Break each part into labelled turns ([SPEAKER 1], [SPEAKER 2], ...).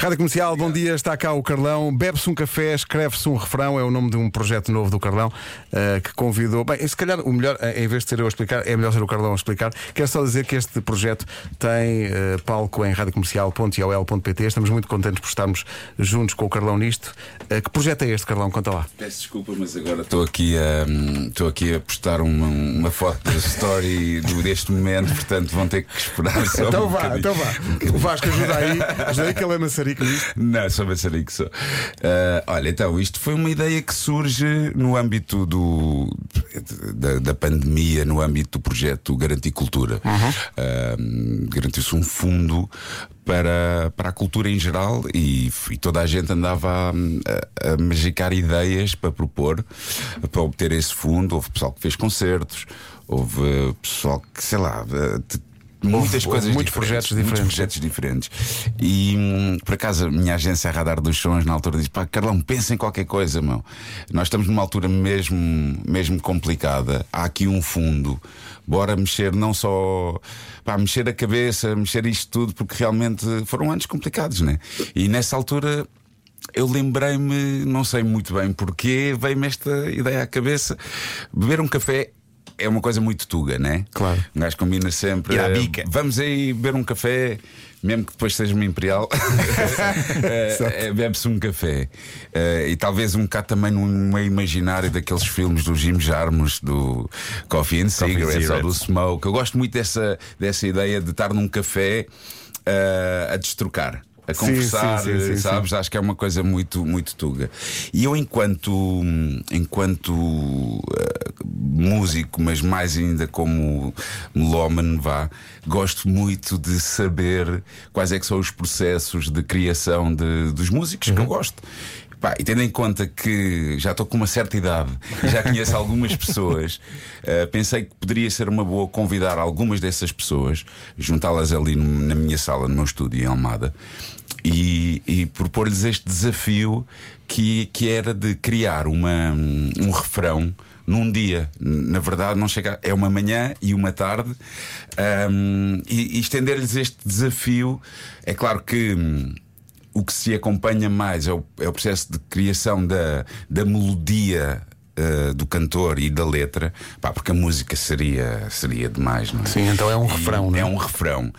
[SPEAKER 1] Rádio Comercial, bom dia, está cá o Carlão. Bebe-se um café, escreve-se um refrão, é o nome de um projeto novo do Carlão uh, que convidou. Bem, se calhar o melhor, eh, em vez de ser eu a explicar, é melhor ser o Carlão a explicar. Quero só dizer que este projeto tem uh, palco em radiocomercial.iol.pt. Estamos muito contentes por estarmos juntos com o Carlão nisto. Uh, que projeto é este, Carlão? Conta lá.
[SPEAKER 2] Peço desculpa, mas agora estou aqui a, estou aqui a postar uma, uma foto da story deste momento, portanto vão ter que esperar só
[SPEAKER 1] Então
[SPEAKER 2] um
[SPEAKER 1] vá,
[SPEAKER 2] bocadinho.
[SPEAKER 1] então vá. O Vasco ajuda aí, ajuda aí que ele é maçarico.
[SPEAKER 2] Não, sou maçarico só. Ah, olha, então, isto foi uma ideia que surge no âmbito do, da, da pandemia, no âmbito do projeto Garantir Cultura. Ah, Garantiu-se um fundo para, para a cultura em geral e, e toda a gente andava a, a, a magicar ideias para propor, para obter esse fundo. Houve pessoal que fez concertos, houve pessoal que, sei lá. Muitas
[SPEAKER 1] houve
[SPEAKER 2] coisas
[SPEAKER 1] muitos
[SPEAKER 2] diferentes,
[SPEAKER 1] projetos
[SPEAKER 2] muitos
[SPEAKER 1] diferentes.
[SPEAKER 2] projetos diferentes. E hum, por acaso a minha agência a Radar dos Sons na altura disse: pá, Carlão, pensa em qualquer coisa, meu. Nós estamos numa altura mesmo, mesmo complicada. Há aqui um fundo. Bora mexer não só. Pá, mexer a cabeça, mexer isto tudo, porque realmente foram anos complicados, né? E nessa altura. Eu lembrei-me, não sei muito bem porquê, veio-me esta ideia à cabeça. Beber um café é uma coisa muito tuga, né?
[SPEAKER 1] Claro.
[SPEAKER 2] Um gajo combina sempre.
[SPEAKER 3] Ir à bica.
[SPEAKER 2] Vamos aí beber um café, mesmo que depois seja uma imperial. Eh, Bebe-se um café. Eh, e talvez um bocado também num meio imaginário daqueles filmes do Jim Jarmus, do Coffee and Cigarettes ou do Smoke. Eu gosto muito dessa, dessa ideia de estar num café eh, a destrocar. A conversar,
[SPEAKER 1] sim, sim, sim,
[SPEAKER 2] sabes? Acho que é uma coisa muito, muito tuga. E eu, enquanto, enquanto eh, músico, mas mais ainda como melómano, vá, gosto muito de saber quais é que são os processos de criação de, dos músicos que eu gosto. Pá, e tendo em conta que já estou com uma certa idade e já conheço algumas pessoas, eh, pensei que poderia ser uma boa convidar algumas dessas pessoas, juntá-las ali no- na minha sala, no meu estúdio em Almada, e, e propor-lhes este desafio que, que era de criar uma, um refrão num dia. Na verdade, não chega, é uma manhã e uma tarde, ahm, e, e estender-lhes este desafio. É claro que. O que se acompanha mais é o, é o processo de criação da, da melodia eh, do cantor e da letra, pá, porque a música seria, seria demais, não é?
[SPEAKER 1] Sim, então é um
[SPEAKER 2] E
[SPEAKER 1] refrão, não é?
[SPEAKER 2] É um refrão.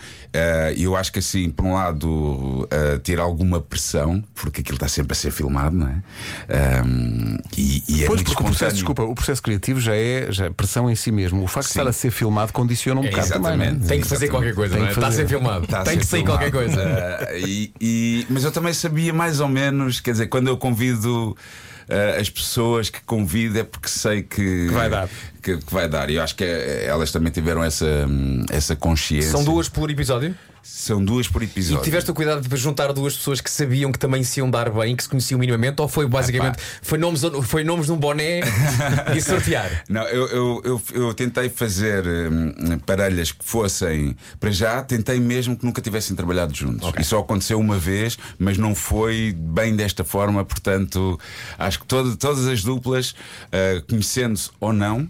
[SPEAKER 2] E eu acho que assim, por um lado, eh, ter alguma pressão, porque aquilo está sempre a ser filmado, não é? Ahm, e, e é
[SPEAKER 1] Pois, porque o processo, desculpa, o processo criativo já é, já é pressão em si mesmo. O facto de
[SPEAKER 2] Sim.
[SPEAKER 1] estar a ser filmado condiciona um bocado também. é?
[SPEAKER 2] exatamente.
[SPEAKER 4] Tem que fazer qualquer coisa,
[SPEAKER 1] Tem
[SPEAKER 4] não é? Está a ser filmado.
[SPEAKER 2] Está a
[SPEAKER 4] Tem
[SPEAKER 2] ser
[SPEAKER 4] que sair
[SPEAKER 2] filmado.
[SPEAKER 4] qualquer coisa.
[SPEAKER 2] E- e- mas eu também sabia mais ou menos, quer dizer, quando eu convido ah, as pessoas que convido é porque sei que,
[SPEAKER 1] Que vai dar.
[SPEAKER 2] Que, que vai dar. E eu acho que eh, elas também tiveram essa, hum, essa consciência.
[SPEAKER 4] São duas por episódio?
[SPEAKER 2] São duas por
[SPEAKER 4] E
[SPEAKER 2] episódio.
[SPEAKER 4] tiveste o cuidado de juntar duas pessoas que sabiam que também se iam dar bem, que se conheciam minimamente, ou foi basicamente foi nomes, foi nomes num boné e sortear?
[SPEAKER 2] Não, eu, eu, eu, eu tentei fazer hum, parelhas que fossem, para já, tentei mesmo que nunca tivessem trabalhado juntos.
[SPEAKER 4] Ok.
[SPEAKER 2] E só aconteceu uma vez, mas não foi bem desta forma, portanto, acho que todo- todas as duplas, ah, conhecendo-se ou não,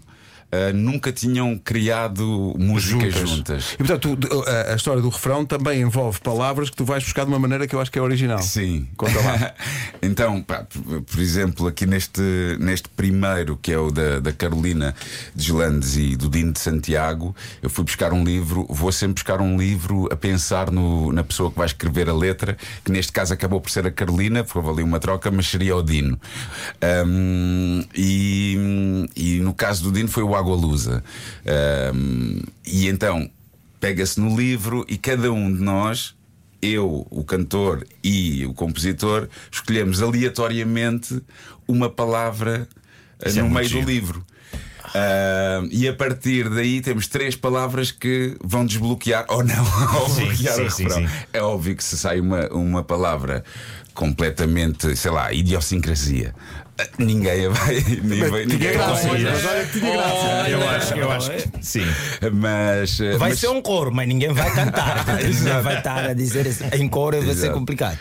[SPEAKER 2] ah, nunca tinham criado músicas juntas.
[SPEAKER 1] E portanto, tu- a, a história do refrão também envolve palavras que tu vais buscar de uma maneira que eu acho que é original.
[SPEAKER 2] Sim.
[SPEAKER 1] Conta lá.
[SPEAKER 2] então, pá, por, exemplo, aqui neste, neste primeiro, que é o da, da Carolina Deslandes e do Dino de Santiago, eu fui buscar um livro, vou sempre buscar um livro a pensar no- na pessoa que vai escrever a letra, que neste caso acabou por ser a Carolina, porque houve ali uma troca, mas seria o Dino. Ahm, e, e no caso do Dino foi o Água Lusa. Ahm, e então pega-se no livro e cada um de nós eu, o cantor e o compositor, escolhemos aleatoriamente uma palavra eh,
[SPEAKER 3] Isso é
[SPEAKER 2] no
[SPEAKER 3] muito
[SPEAKER 2] meio do
[SPEAKER 3] giro.
[SPEAKER 2] livro. Ah, e a partir daí temos três palavras que vão desbloquear ou não ou
[SPEAKER 3] Sim,
[SPEAKER 2] bloquear
[SPEAKER 3] sim,
[SPEAKER 2] o refrão.
[SPEAKER 3] sim.
[SPEAKER 2] É óbvio que se sai uma, uma palavra completamente, sei lá, idiosincrasia, ah, ninguém a vai. Ninguém, ninguém
[SPEAKER 1] graça,
[SPEAKER 2] vai-
[SPEAKER 1] mas olha que tinha graça.
[SPEAKER 3] Eu acho, eu acho que sim.
[SPEAKER 2] Mas, eh,
[SPEAKER 5] Vai
[SPEAKER 2] mas-
[SPEAKER 5] ser um coro, mas ninguém vai cantar. ninguém vai estar a dizer assim. Em coro vai ser complicado.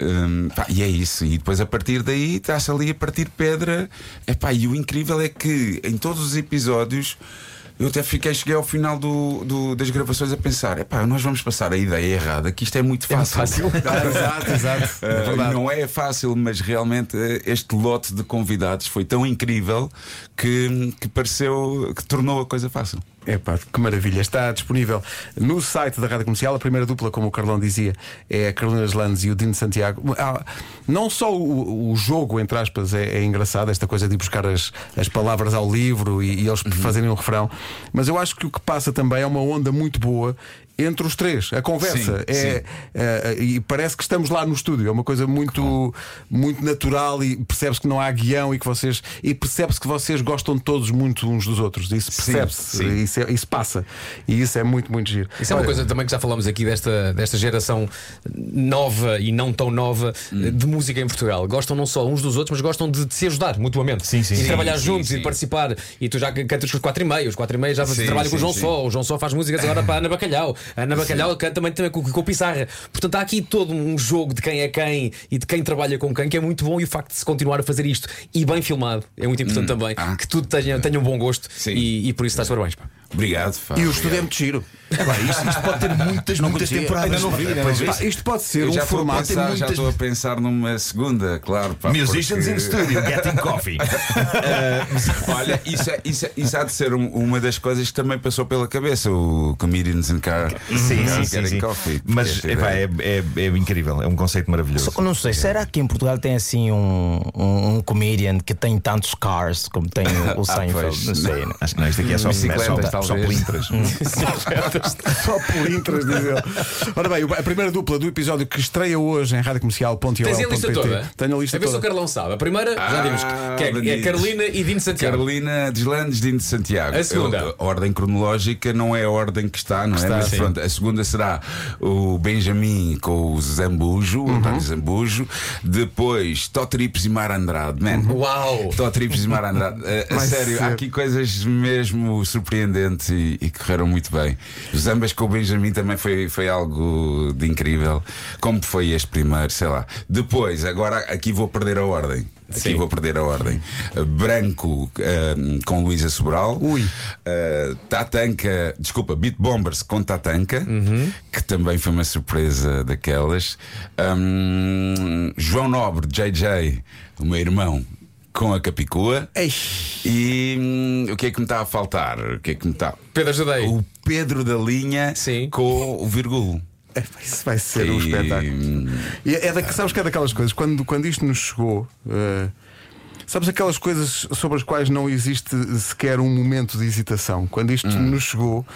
[SPEAKER 2] Hum, pá, e é isso, e depois a partir daí está-se ali a partir pedra. Epá, e o incrível é que em todos os episódios eu até fiquei, cheguei ao final do, do- das gravações a pensar: epá, nós vamos passar a ideia errada, que isto é muito fácil.
[SPEAKER 4] fácil.
[SPEAKER 1] exato, exato. É
[SPEAKER 2] Uh,
[SPEAKER 1] verdade.
[SPEAKER 2] não é fácil, mas realmente uh, este lote de convidados foi tão incrível que, que pareceu que tornou a coisa fácil.
[SPEAKER 1] Epá, que maravilha. Está disponível no site da Rádio Comercial. A primeira dupla, como o Carlão dizia, é a Carolina Landes e o Dino Santiago. Ah, não só o, o jogo, entre aspas, é, é engraçado, esta coisa de ir buscar as, as palavras ao livro e, e eles fazerem um refrão, mas eu acho que o que passa também é uma onda muito boa. Entre os três, a conversa
[SPEAKER 2] Sim,
[SPEAKER 1] é,
[SPEAKER 2] sim.
[SPEAKER 1] é, e parece que estamos lá no estúdio. É uma coisa muito, muito natural e percebe-se que não há guião e que vocês e percebe-se que vocês gostam todos muito uns dos outros. Isso percebe-se, isso, é- isso passa e isso é muito, muito giro.
[SPEAKER 4] Isso é uma
[SPEAKER 1] Olha,
[SPEAKER 4] coisa também que já falamos aqui desta, desta geração nova e não tão nova
[SPEAKER 2] Hum.
[SPEAKER 4] de música em Portugal. Gostam não só uns dos outros, mas gostam de, de se ajudar mutuamente.
[SPEAKER 3] Sim, sim,
[SPEAKER 4] E de trabalhar
[SPEAKER 2] Sim,
[SPEAKER 4] juntos
[SPEAKER 2] sim.
[SPEAKER 4] e de participar. E tu já cantas com os 4 e meio, os 4 e meio já
[SPEAKER 2] Sim,
[SPEAKER 4] trabalham com o João
[SPEAKER 2] sim.
[SPEAKER 4] Só. O João Só faz músicas agora para a Ana Bacalhau. A Ana Bacalhau canta também, também com, com o Pissarra. Portanto, há aqui todo um jogo de quem é quem e de quem trabalha com quem que é muito bom. E o facto de se continuar a fazer isto e bem filmado é muito importante também.
[SPEAKER 2] Ah.
[SPEAKER 4] Que tudo tenha, tenha um bom gosto
[SPEAKER 2] Sim.
[SPEAKER 4] e, e por isso estás parabéns. pá.
[SPEAKER 2] Obrigado,
[SPEAKER 1] E o
[SPEAKER 2] obrigado.
[SPEAKER 1] estúdio é
[SPEAKER 3] isto, isto pode ter muitas, muitas temporadas.
[SPEAKER 5] Não vi, não
[SPEAKER 3] Pois é.
[SPEAKER 1] Pá, isto pode ser um
[SPEAKER 2] já estou a
[SPEAKER 1] formato.
[SPEAKER 2] pensar, já
[SPEAKER 3] muitas-
[SPEAKER 2] estou a pensar numa segunda, claro. pá,
[SPEAKER 3] Musicians
[SPEAKER 2] porque-
[SPEAKER 3] in studio, getting coffee.
[SPEAKER 2] Olha, isso, é- isso, é- isso há de ser um- uma das coisas que também passou pela cabeça, o Comedians in Car.
[SPEAKER 3] Sim,
[SPEAKER 2] Car
[SPEAKER 3] sim, sim,
[SPEAKER 2] Getting
[SPEAKER 3] sim.
[SPEAKER 2] Coffee.
[SPEAKER 3] Mas epá, é, é, é incrível, é um conceito maravilhoso.
[SPEAKER 5] Só- Não sei, será que em Portugal tem assim um, um, um comedian que tem tantos cars como tem o, o Seinfeld?
[SPEAKER 2] pois.
[SPEAKER 5] não sei. né?
[SPEAKER 3] Acho que não, isto aqui é só, é só, só
[SPEAKER 2] talvez.
[SPEAKER 1] Só pelintras, diz ele. Ora bem, a primeira dupla do episódio que estreia hoje em radiocomercial.ol.pt
[SPEAKER 4] Tens a lista toda?
[SPEAKER 1] Tenho a lista
[SPEAKER 4] A ver se o
[SPEAKER 1] toda.
[SPEAKER 4] Carlão sabe. A primeira, já
[SPEAKER 2] Ah,
[SPEAKER 4] vimos, que é, é. Carolina e Dino Santiago.
[SPEAKER 2] Carolina Deslandes, Dino de Santiago.
[SPEAKER 4] A segunda?
[SPEAKER 2] Eu- a ordem cronológica não é a ordem que está, não é?
[SPEAKER 1] está,
[SPEAKER 2] Mas pronto, a segunda será o Benjamin com o Zambujo,
[SPEAKER 1] Uhum.
[SPEAKER 2] o António Zambujo. Depois, Totrips e Mar Andrade, man.
[SPEAKER 4] Uau!
[SPEAKER 2] Totrips e Mar Andrade. A- a sério,
[SPEAKER 1] ser.
[SPEAKER 2] há aqui coisas mesmo surpreendentes e, e correram muito bem. Os ambas com o Benjamin também foi, foi algo de incrível. Como foi este primeiro, sei lá. Depois, agora aqui vou perder a ordem. Aqui
[SPEAKER 4] Sim.
[SPEAKER 2] vou perder a ordem. Branco uh, com Luísa Sobral.
[SPEAKER 1] Ui.
[SPEAKER 2] Uh, Tatanka, desculpa, Beat Bombers com Tatanka,
[SPEAKER 1] Uhum.
[SPEAKER 2] que também foi uma surpresa daquelas. Um, João Nobre, JJ, o meu irmão, com a Capicua.
[SPEAKER 1] Ei,
[SPEAKER 2] E hum, o que é que me está a faltar? O que é que me está.
[SPEAKER 4] Pedro ajudei.
[SPEAKER 2] O Pedro da Linha
[SPEAKER 4] Sim.
[SPEAKER 2] com o Virgulo.
[SPEAKER 1] é, isso vai ser um
[SPEAKER 2] E,
[SPEAKER 1] espetáculo.
[SPEAKER 2] hum,
[SPEAKER 1] E é da, sabes que é daquelas coisas, quando, quando isto nos chegou, eh, sabes aquelas coisas sobre as quais não existe sequer um momento de hesitação. Quando isto
[SPEAKER 2] Hum.
[SPEAKER 1] nos chegou,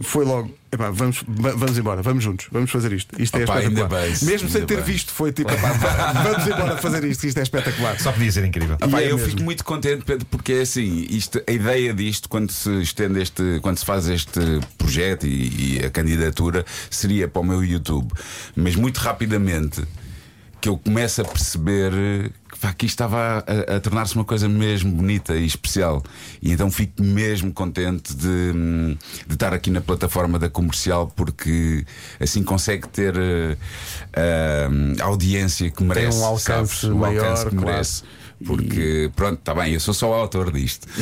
[SPEAKER 1] foi logo. Epá, vamos, va- vamos embora, vamos juntos, vamos fazer isto. Isto é
[SPEAKER 2] Opa,
[SPEAKER 1] espetacular.
[SPEAKER 2] bem,
[SPEAKER 1] Mesmo sem ter
[SPEAKER 2] bem.
[SPEAKER 1] visto, foi tipo, epá, va- vamos embora fazer isto, isto é espetacular.
[SPEAKER 3] Só podia ser incrível.
[SPEAKER 2] Epá,
[SPEAKER 1] é
[SPEAKER 2] eu
[SPEAKER 1] mesmo.
[SPEAKER 2] fico muito contente, Pedro, porque é assim, isto, a ideia disto, quando se estende este, quando se faz este projeto e, e a candidatura, seria para o meu YouTube. Mas muito rapidamente que eu começo a perceber que, pá, que isto estava a, a tornar-se uma coisa mesmo bonita e especial. E então fico mesmo contente de, de estar aqui na plataforma da comercial porque assim consegue ter eh, a audiência que merece.
[SPEAKER 1] um alcance
[SPEAKER 2] sabes? O
[SPEAKER 1] maior,
[SPEAKER 2] alcance que
[SPEAKER 1] claro.
[SPEAKER 2] Porque, pronto, está bem, eu sou só o autor disto.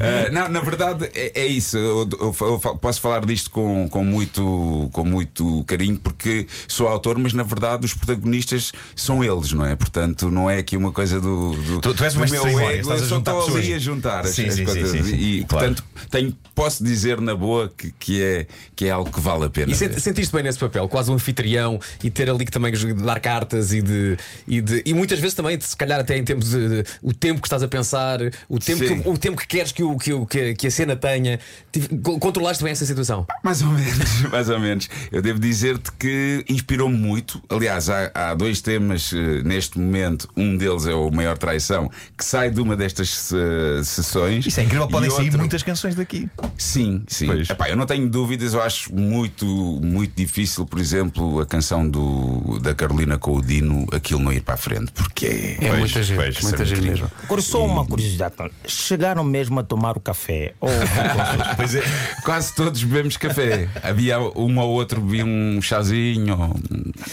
[SPEAKER 2] Eh, não, na verdade é, é isso. Eu, eu- eu posso falar disto com, com, muito, com muito carinho, porque sou autor, mas na verdade os protagonistas são eles, não é? Portanto, não é aqui uma coisa do, do,
[SPEAKER 3] Tu- tu és
[SPEAKER 2] do
[SPEAKER 3] uma
[SPEAKER 2] meu
[SPEAKER 3] cerimónia,
[SPEAKER 2] ego.
[SPEAKER 3] estás a juntar
[SPEAKER 2] estou ali a juntar
[SPEAKER 3] Sim,
[SPEAKER 2] as
[SPEAKER 3] sim,
[SPEAKER 2] coisas.
[SPEAKER 3] sim, sim.
[SPEAKER 2] E,
[SPEAKER 3] Claro.
[SPEAKER 2] portanto, tenho, posso dizer na boa que, que, é, que é algo que vale a pena.
[SPEAKER 4] E
[SPEAKER 2] ver.
[SPEAKER 4] sent- sentiste bem nesse papel, quase um anfitrião e ter ali que também dar cartas e de, e de e muitas vezes também, se calhar até em tempos de, de- o tempo que estás a pensar, o tempo,
[SPEAKER 2] Sim.
[SPEAKER 4] que, o tempo que queres que, o, que, o- que, que a cena tenha, Tive- co- controlaste bem essa situação.
[SPEAKER 2] Mais ou menos, mais ou menos. Eu devo dizer-te que inspirou-me muito. Aliás, há, há dois temas eh, neste momento. Um deles é o Maior Traição, que sai de uma destas eh, sessões.
[SPEAKER 3] Isso é incrível, podem sair
[SPEAKER 2] outro-
[SPEAKER 3] muitas canções daqui.
[SPEAKER 2] Sim, sim. Epá, eu não tenho dúvidas, eu acho muito, muito difícil, por exemplo, a canção do, da Carolina com o Dino, aquilo não ir para a frente, porque
[SPEAKER 1] É
[SPEAKER 3] Pois,
[SPEAKER 1] muita gente,
[SPEAKER 3] pois, é
[SPEAKER 1] muita
[SPEAKER 3] muito
[SPEAKER 1] gente mesmo.
[SPEAKER 5] Agora, só uma curiosidade: chegaram mesmo a tomar o café? Ou
[SPEAKER 3] Pois é.
[SPEAKER 2] Quase todos bebemos café. Havia um ou outro bebia um chazinho. ou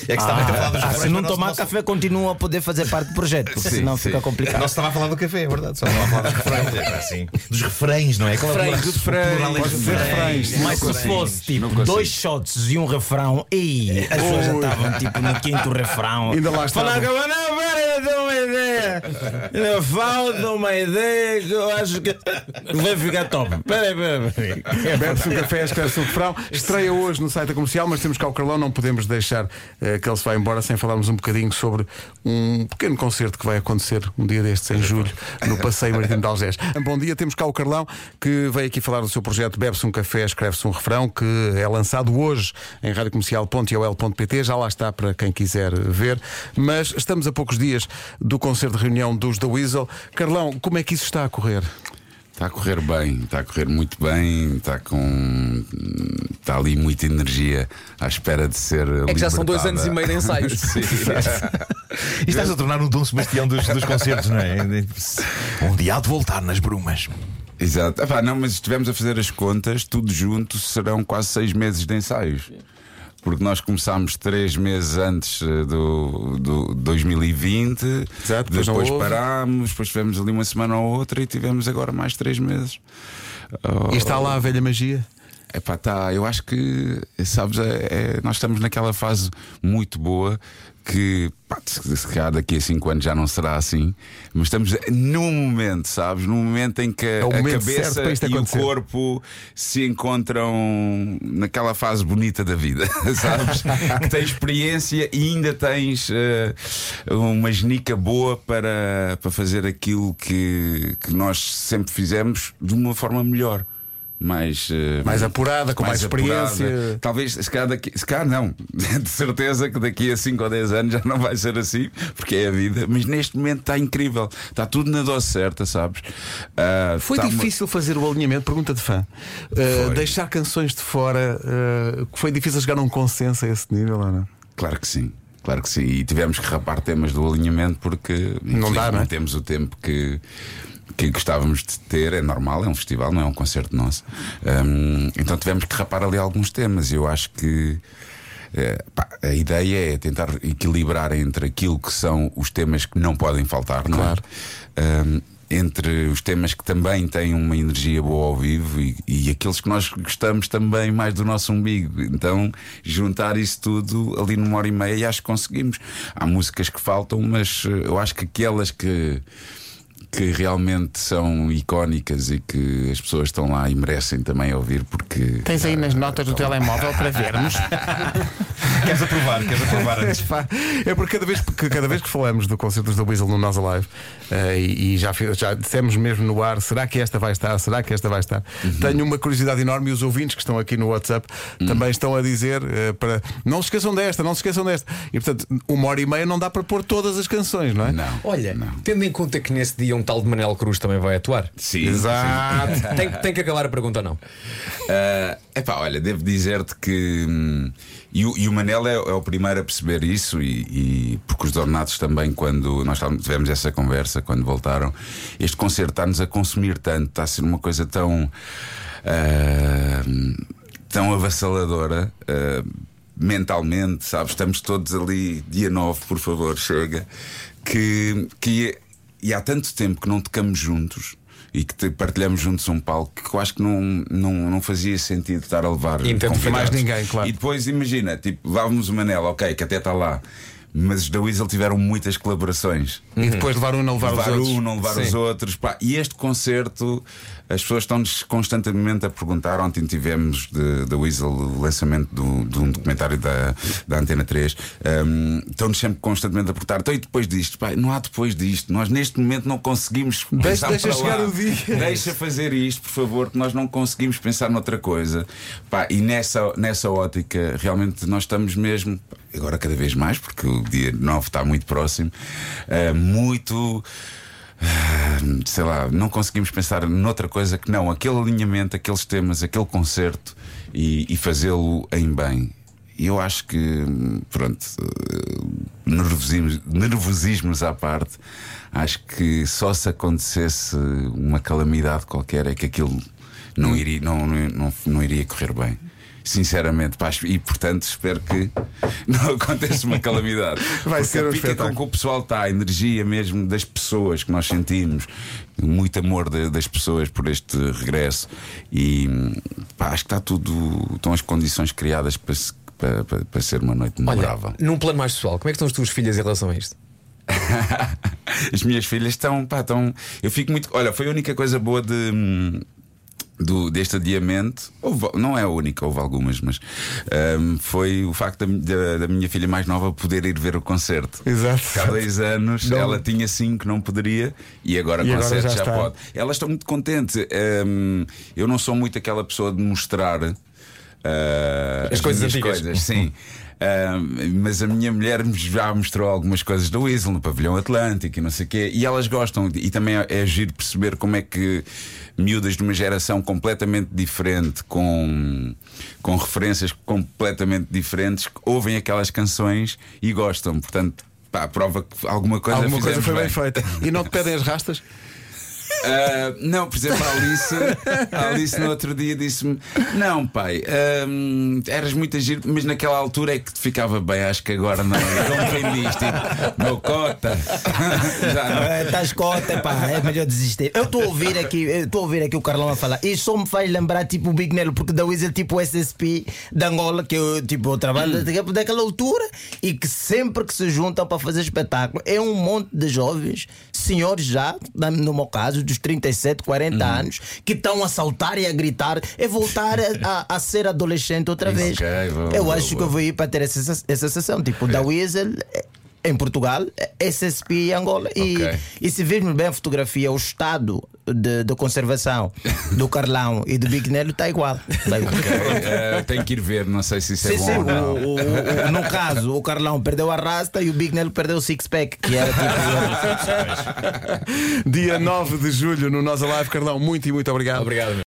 [SPEAKER 3] É que se estava a falar dos
[SPEAKER 5] Ah, se não tomar
[SPEAKER 3] se-
[SPEAKER 5] café, continuam a poder fazer parte do projeto, porque
[SPEAKER 2] Sim,
[SPEAKER 5] senão
[SPEAKER 2] sim.
[SPEAKER 5] fica complicado.
[SPEAKER 3] Não se estava a falar do café, é verdade. Só estava a falar dos refrões. É, assim. Dos refrões, não é?
[SPEAKER 4] Refrões,
[SPEAKER 2] refrões,
[SPEAKER 3] é.
[SPEAKER 5] Mas se fosse tipo dois shots e um refrão, e as pessoas já estavam tipo no quinto refrão.
[SPEAKER 1] Ainda lá estavam.
[SPEAKER 5] baby. Não, falta uma ideia que eu acho que vai ficar top. Peraí, peraí.
[SPEAKER 1] Bebe-se um café, escreve-se um refrão. Estreia hoje no site da comercial, mas temos cá o Carlão, não podemos deixar eh, que ele se vá embora sem falarmos um bocadinho sobre um pequeno concerto que vai acontecer um dia destes em julho, no Passeio Marítimo de Algés. Bom dia, temos cá o Carlão que veio aqui falar do seu projeto Bebe-se um café, escreve-se um refrão, que é lançado hoje em radiocomercial.ol.pt. Já lá está para quem quiser ver. Mas estamos a poucos dias do concerto de reunião dos The Weasel. Carlão, como é que isso está a correr?
[SPEAKER 2] Está a correr bem, está a correr muito bem, está com. Está ali muita energia à espera de ser.
[SPEAKER 4] É que já são dois anos e meio de ensaios.
[SPEAKER 2] Sim.
[SPEAKER 3] E estás a tornar um Dom Sebastião dos, dos concertos, não é? Um dia há de voltar nas brumas.
[SPEAKER 2] Exato. Epá, não, mas estivemos a fazer as contas, tudo junto serão quase seis meses de ensaios. Porque nós começámos três meses antes eh, do, do 2020,
[SPEAKER 1] Exato, depois
[SPEAKER 2] depois, parámos, depois tivemos ali uma semana ou outra e tivemos agora mais três meses.
[SPEAKER 1] E está lá a velha magia?
[SPEAKER 2] É pá, tá, eu acho que, sabes, é- é- nós estamos naquela fase muito boa que, pá, se, calhar daqui a 5 anos já não será assim, mas estamos num momento, sabes, num momento em que
[SPEAKER 1] o
[SPEAKER 2] a cabeça e o
[SPEAKER 1] acontecer.
[SPEAKER 2] corpo se encontram naquela fase bonita da vida, sabes? que tens experiência e ainda tens eh, uma genica boa para, para fazer aquilo que, que nós sempre fizemos de uma forma melhor. Mais, eh,
[SPEAKER 1] Mais apurada, com mais experiência.
[SPEAKER 2] apurada. Talvez, se calhar, daqui, se calhar não, de certeza que daqui a 5 ou 10 anos já não vai ser assim, porque é a vida. Mas neste momento está incrível, está tudo na dose certa, sabes? Ah,
[SPEAKER 1] Foi
[SPEAKER 2] uma-
[SPEAKER 1] difícil fazer o alinhamento? Pergunta de fã. Uh, deixar canções de fora, uh, foi difícil chegar a um consenso a esse nível ou não?
[SPEAKER 2] Claro que sim. Claro que sim, e tivemos que rapar temas do alinhamento porque
[SPEAKER 1] Não dá, não é?
[SPEAKER 2] temos o tempo que, que gostávamos de ter, é normal, é um festival, não é um concerto nosso. Hum, então tivemos que rapar ali alguns temas. Eu acho que eh, pá, a ideia é tentar equilibrar entre aquilo que são os temas que não podem faltar, não é?
[SPEAKER 1] Claro.
[SPEAKER 2] Hum, entre os temas que também têm uma energia boa ao vivo e, e aqueles que nós gostamos também mais do nosso umbigo. Então, juntar isso tudo ali numa hora e meia e acho que conseguimos. Há músicas que faltam, mas eh, eu acho que aquelas que. Que realmente são icónicas e que as pessoas estão lá e merecem também ouvir, porque.
[SPEAKER 1] Tens aí nas notas do telemóvel para vermos.
[SPEAKER 3] Queres aprovar? Queres aprovar antes?
[SPEAKER 1] É porque cada vez, porque cada vez que falamos do concerto da Weasel no Nós Alive eh, e, e já, já dissemos mesmo no ar: será que esta vai estar? Será que esta vai estar? Tenho uma curiosidade enorme e os ouvintes que estão aqui no WhatsApp também estão a dizer eh, para não se esqueçam desta, não se esqueçam desta. E portanto, uma hora e meia não dá para pôr todas as canções, não é?
[SPEAKER 2] Não.
[SPEAKER 4] Olha, tendo em conta que nesse dia um tal de Manel Cruz também vai atuar,
[SPEAKER 2] Sim,
[SPEAKER 1] Exato.
[SPEAKER 4] tem, tem que acabar a pergunta ou não?
[SPEAKER 2] É epá, olha, devo dizer-te que. hum, e, o, e o Manel é, é o primeiro a perceber isso, e, e- porque os Donatos também, quando nós tivemos essa conversa, quando voltaram, este concerto está-nos a consumir tanto, está a ser uma coisa tão. ah, tão avassaladora. ah, mentalmente, sabes? Estamos todos ali, dia 9, por favor, chega. Que, que e há tanto tempo que não tocamos juntos e que partilhamos juntos um palco que eu acho que não, não, não fazia sentido estar a levar
[SPEAKER 4] E
[SPEAKER 2] convidados.
[SPEAKER 1] mais ninguém, claro.
[SPEAKER 2] E depois imagina, tipo, levávamos o Manel, ok, que até está lá. Mas os da Weasel tiveram muitas colaborações.
[SPEAKER 1] E depois levar um, não levar,
[SPEAKER 2] levar
[SPEAKER 1] os outros.
[SPEAKER 2] um, não levar os outros. pá. E este concerto, as pessoas estão-nos constantemente a perguntar. Ontem tivemos da Weasel o lançamento do- de um documentário da, da Antena 3. Um, estão-nos sempre constantemente a perguntar. Então, e depois disto? Pá, não há depois disto. Nós neste momento não conseguimos
[SPEAKER 1] Deixa-
[SPEAKER 2] pensar
[SPEAKER 1] deixa chegar
[SPEAKER 2] lá.
[SPEAKER 1] o dia.
[SPEAKER 2] Deixa fazer isto, por favor, que nós não conseguimos pensar noutra coisa. Pá, e nessa, nessa ótica, realmente nós estamos mesmo. Agora cada vez mais, porque dia 9 está muito próximo, eh, muito. ah, Sei lá, não conseguimos pensar noutra coisa que não aquele alinhamento, aqueles temas, aquele concerto e, e fazê-lo em bem. E eu acho que, pronto, eh, nervosismos, nervosismos à parte, acho que só se acontecesse uma calamidade qualquer é que aquilo não iria, não, não, não, não iria correr bem. Sinceramente, pá, e portanto espero que não aconteça uma calamidade.
[SPEAKER 1] Vai
[SPEAKER 2] Porque
[SPEAKER 1] ser um
[SPEAKER 2] pica
[SPEAKER 1] espetáculo.
[SPEAKER 2] com que o pessoal está, a energia mesmo das pessoas que nós sentimos, muito amor de- das pessoas por este regresso e pá, acho que está tudo, estão as condições criadas para, se- para, para- para ser uma noite
[SPEAKER 4] Olha,
[SPEAKER 2] memorável.
[SPEAKER 4] num plano mais pessoal, como é que estão as tuas filhas em relação a isto?
[SPEAKER 2] As minhas filhas estão, pá, estão. Eu fico muito. Olha, foi a única coisa boa de. Do, deste adiamento, houve- não é a única, houve algumas, mas hum, foi o facto da, da- da minha filha mais nova poder ir ver o concerto.
[SPEAKER 1] Exato.
[SPEAKER 2] Há dois anos
[SPEAKER 1] Não.
[SPEAKER 2] ela tinha cinco, não poderia, e agora
[SPEAKER 1] E
[SPEAKER 2] o
[SPEAKER 1] agora
[SPEAKER 2] concerto
[SPEAKER 1] já
[SPEAKER 2] já,
[SPEAKER 1] está.
[SPEAKER 2] pode. Elas estão muito contentes. Hum, eu não sou muito aquela pessoa de mostrar ah,
[SPEAKER 4] As coisas
[SPEAKER 2] minhas
[SPEAKER 4] antigas.
[SPEAKER 2] coisas, sim. Ah, mas a minha mulher já mostrou algumas coisas do Weasel no pavilhão Atlântico e não sei o quê, e elas gostam, e também é, é giro perceber como é que miúdas de uma geração completamente diferente, com, com referências completamente diferentes, ouvem aquelas canções e gostam. Portanto, pá, prova que alguma coisa
[SPEAKER 1] Alguma coisa foi bem
[SPEAKER 2] bem.
[SPEAKER 1] feita. E não te pedem as rastas?
[SPEAKER 2] Ah, não, por exemplo, a Alice, a Alice no outro dia disse-me: Não, pai, ahm, eras muito agir, mas naquela altura é que te ficava bem. Acho que agora não. Quem diz, tipo, meu cota.
[SPEAKER 5] É, Estás cota, pá, é melhor desistir. Eu estou a ouvir aqui, estou a ouvir aqui o Carlão a falar. E só me faz lembrar tipo o Big Nelo, porque da Weasel tipo o SSP de Angola, que eu tipo eu trabalho da- daquela altura e que sempre que se juntam para fazer espetáculo é um monte de jovens, senhores já, no meu caso, dos 37, 40 anos, que estão a saltar e a gritar, é voltar a, a- a ser adolescente outra vez.
[SPEAKER 2] ok, boa,
[SPEAKER 5] eu
[SPEAKER 2] boa,
[SPEAKER 5] acho que
[SPEAKER 2] boa.
[SPEAKER 5] eu vou ir para ter essa, essa sessão, tipo da Weasel. É- Em Portugal, SSP em Angola. E,
[SPEAKER 2] Ok.
[SPEAKER 5] e se virmos bem a fotografia, o estado de, de conservação do Carlão e do Big Nelo está igual. Tá igual.
[SPEAKER 2] Ah, tenho que ir ver, não sei se isso é
[SPEAKER 5] Sim,
[SPEAKER 2] bom
[SPEAKER 5] sim,
[SPEAKER 2] ou
[SPEAKER 5] o-
[SPEAKER 2] não.
[SPEAKER 5] o- o- no caso, o Carlão perdeu a rasta e o Big Nelo perdeu o six-pack, que era tipo.
[SPEAKER 1] Dia 9 de julho no Nós Alive. Carlão, muito e muito obrigado.
[SPEAKER 4] Obrigado. meu.